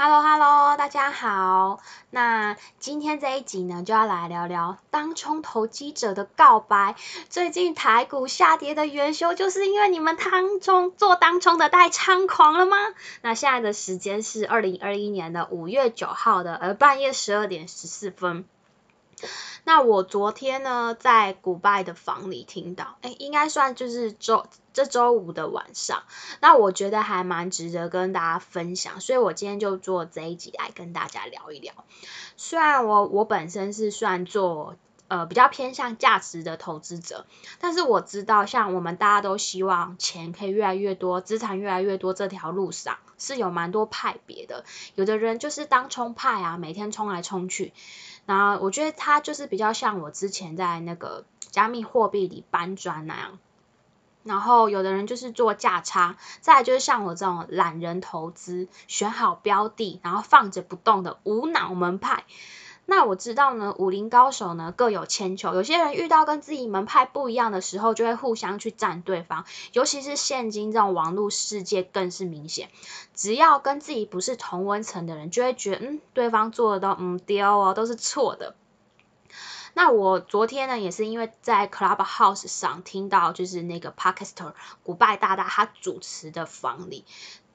Hello Hello，大家好。那今天这一集呢，就要来聊聊当冲投机者的告白。最近台股下跌的元凶，就是因为你们当冲做当冲的太猖狂了吗？那现在的时间是二零二一年的五月九号的呃半夜十二点十四分。那我昨天呢，在古拜的房里听到，哎，应该算就是周这周五的晚上，那我觉得还蛮值得跟大家分享，所以我今天就做这一集来跟大家聊一聊。虽然我我本身是算做呃比较偏向价值的投资者，但是我知道像我们大家都希望钱可以越来越多，资产越来越多这条路上是有蛮多派别的，有的人就是当冲派啊，每天冲来冲去。那我觉得他就是比较像我之前在那个加密货币里搬砖那样，然后有的人就是做价差，再就是像我这种懒人投资，选好标的，然后放着不动的无脑门派。那我知道呢，武林高手呢各有千秋，有些人遇到跟自己门派不一样的时候，就会互相去战对方。尤其是现今这种网络世界更是明显，只要跟自己不是同温层的人，就会觉得嗯，对方做的都嗯丢哦，都是错的。那我昨天呢，也是因为在 Clubhouse 上听到，就是那个 p a k i s t a n 古拜大大他主持的房里，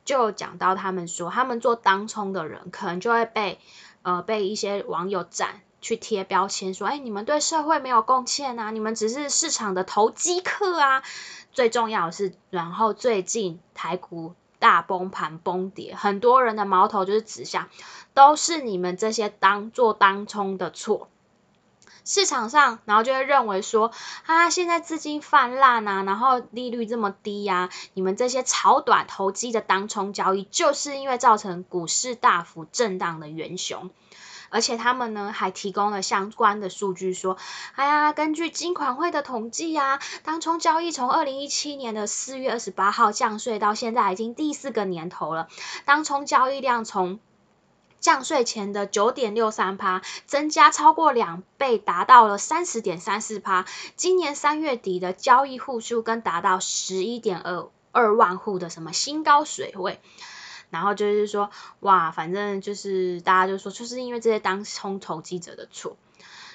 就讲到他们说，他们做当冲的人，可能就会被。呃，被一些网友斩去贴标签，说，哎，你们对社会没有贡献啊，你们只是市场的投机客啊。最重要的是，然后最近台股大崩盘崩跌，很多人的矛头就是指向，都是你们这些当做当冲的错。市场上，然后就会认为说，啊，现在资金泛滥啊，然后利率这么低呀，你们这些炒短投机的当冲交易，就是因为造成股市大幅震荡的元凶。而且他们呢，还提供了相关的数据，说，哎呀，根据金管会的统计呀，当冲交易从二零一七年的四月二十八号降税到现在，已经第四个年头了，当冲交易量从降税前的九点六三趴，增加超过两倍，达到了三十点三四趴。今年三月底的交易户数跟达到十一点二二万户的什么新高水位。然后就是说，哇，反正就是大家就说，就是因为这些当冲投机者的错。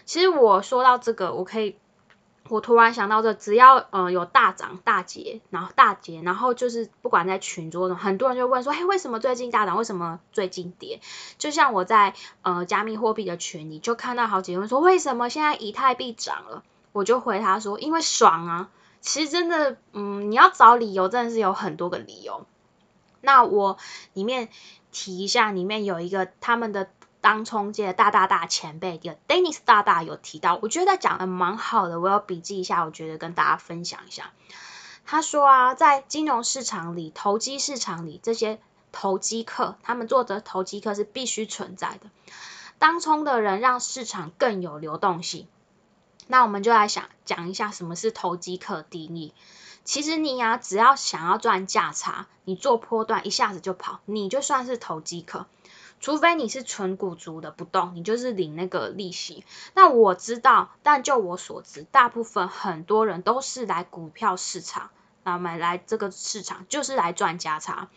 其实我说到这个，我可以。我突然想到，这只要呃有大涨大跌，然后大跌，然后就是不管在群中，很多人就问说，嘿，为什么最近大涨？为什么最近跌？就像我在呃加密货币的群里，就看到好几个人说，为什么现在以太币涨了？我就回他说，因为爽啊！其实真的，嗯，你要找理由，真的是有很多个理由。那我里面提一下，里面有一个他们的。当冲界的大大大前辈的 Dennis 大大有提到，我觉得他讲的蛮好的，我要笔记一下，我觉得跟大家分享一下。他说啊，在金融市场里、投机市场里，这些投机客，他们做的投机客是必须存在的。当冲的人让市场更有流动性。那我们就来想讲一下什么是投机客定义。其实你呀，只要想要赚价差，你做波段一下子就跑，你就算是投机客。除非你是纯股族的不动，你就是领那个利息。那我知道，但就我所知，大部分很多人都是来股票市场，那买来这个市场就是来赚价差。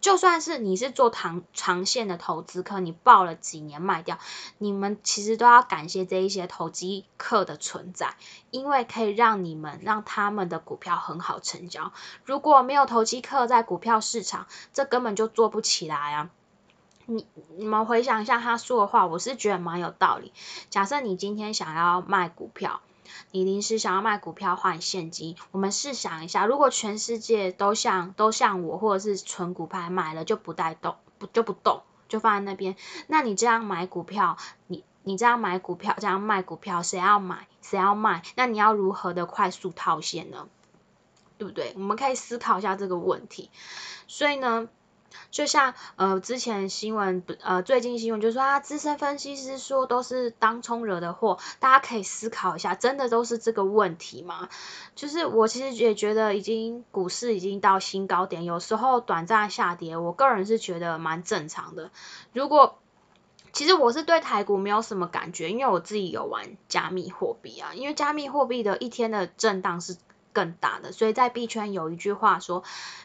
就算是你是做长长线的投资客，你报了几年卖掉，你们其实都要感谢这一些投机客的存在，因为可以让你们让他们的股票很好成交。如果没有投机客在股票市场，这根本就做不起来啊。你你们回想一下他说的话，我是觉得蛮有道理。假设你今天想要卖股票，你临时想要卖股票换现金，我们试想一下，如果全世界都像都像我，或者是纯股派买了就不带动，不就不动，就放在那边，那你这样买股票，你你这样买股票，这样卖股票，谁要买谁要卖，那你要如何的快速套现呢？对不对？我们可以思考一下这个问题。所以呢？就像呃之前新闻呃最近新闻就说啊资深分析师说都是当冲惹的祸，大家可以思考一下，真的都是这个问题吗？就是我其实也觉得已经股市已经到新高点，有时候短暂下跌，我个人是觉得蛮正常的。如果其实我是对台股没有什么感觉，因为我自己有玩加密货币啊，因为加密货币的一天的震荡是更大的，所以在币圈有一句话说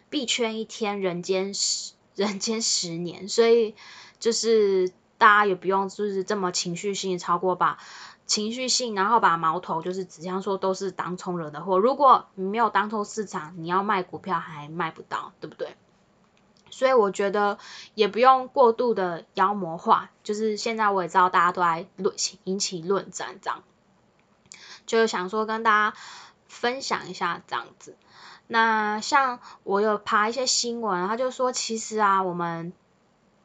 币圈一天人间十。人间十年，所以就是大家也不用就是这么情绪性超过把情绪性，然后把矛头就是指向说都是当冲惹的祸。如果你没有当冲市场，你要卖股票还卖不到，对不对？所以我觉得也不用过度的妖魔化，就是现在我也知道大家都在论引起论战这样，就是想说跟大家分享一下这样子。那像我有爬一些新闻，他就说其实啊，我们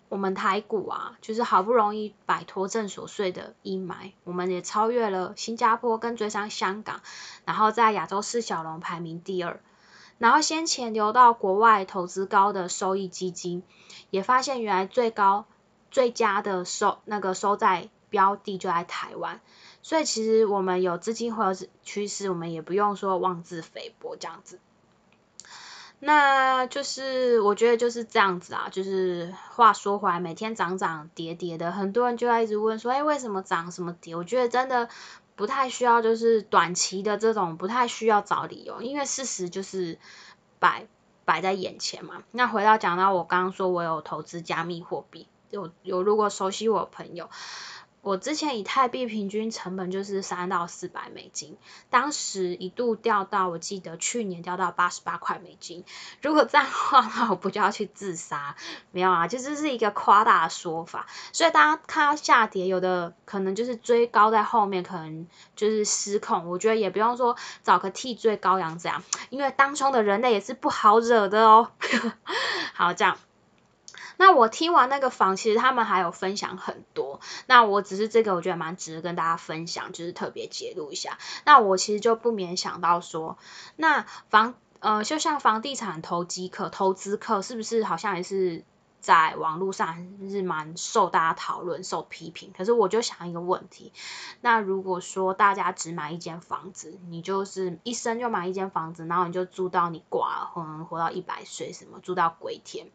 我们台股啊，就是好不容易摆脱正所税的阴霾，我们也超越了新加坡，跟追上香港，然后在亚洲四小龙排名第二。然后先前流到国外投资高的收益基金，也发现原来最高最佳的收那个收在标的就在台湾，所以其实我们有资金回流趋势，我们也不用说妄自菲薄这样子。那就是我觉得就是这样子啊，就是话说回来，每天涨涨跌跌的，很多人就在一直问说，哎，为什么涨什么跌？我觉得真的。不太需要，就是短期的这种不太需要找理由，因为事实就是摆摆在眼前嘛。那回到讲到我刚刚说我有投资加密货币，有有如果熟悉我朋友。我之前以太币平均成本就是三到四百美金，当时一度掉到，我记得去年掉到八十八块美金。如果这样的话，那我不就要去自杀？没有啊，就这是一个夸大的说法。所以大家看到下跌，有的可能就是追高在后面，可能就是失控。我觉得也不用说找个替罪羔羊这样，因为当中的人类也是不好惹的哦。好，这样。那我听完那个房，其实他们还有分享很多。那我只是这个，我觉得蛮值得跟大家分享，就是特别揭露一下。那我其实就不免想到说，那房呃，就像房地产投机客、投资客，是不是好像也是在网络上是蛮受大家讨论、受批评？可是我就想一个问题，那如果说大家只买一间房子，你就是一生就买一间房子，然后你就住到你挂，可能活到一百岁，什么住到鬼天？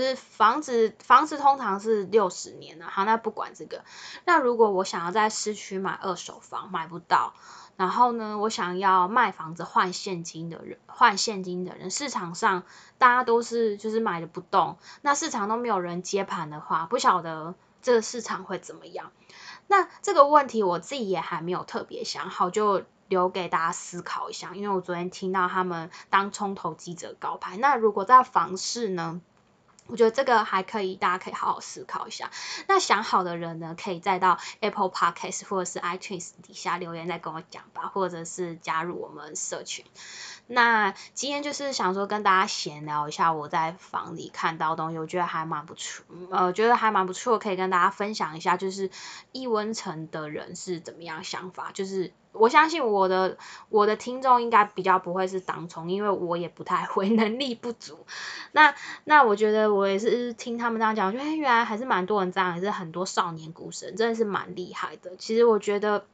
是房子，房子通常是六十年的，好，那不管这个。那如果我想要在市区买二手房，买不到，然后呢，我想要卖房子换现金的人，换现金的人，市场上大家都是就是买的不动，那市场都没有人接盘的话，不晓得这个市场会怎么样。那这个问题我自己也还没有特别想好，就留给大家思考一下。因为我昨天听到他们当冲投机者告牌，那如果在房市呢？我觉得这个还可以，大家可以好好思考一下。那想好的人呢，可以再到 Apple Podcast 或者是 iTunes 底下留言再跟我讲吧，或者是加入我们社群。那今天就是想说跟大家闲聊一下我在房里看到东西，我觉得还蛮不错，呃，觉得还蛮不错，可以跟大家分享一下，就是易温城的人是怎么样想法。就是我相信我的我的听众应该比较不会是当冲，因为我也不太会，能力不足。那那我觉得我也是听他们这样讲，我觉得原来还是蛮多人这样，也是很多少年股神，真的是蛮厉害的。其实我觉得。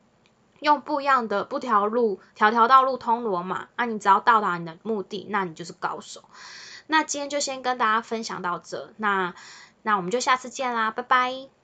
用不一样的不条路，条条道路通罗马。那你只要到达你的目的，那你就是高手。那今天就先跟大家分享到这，那那我们就下次见啦，拜拜。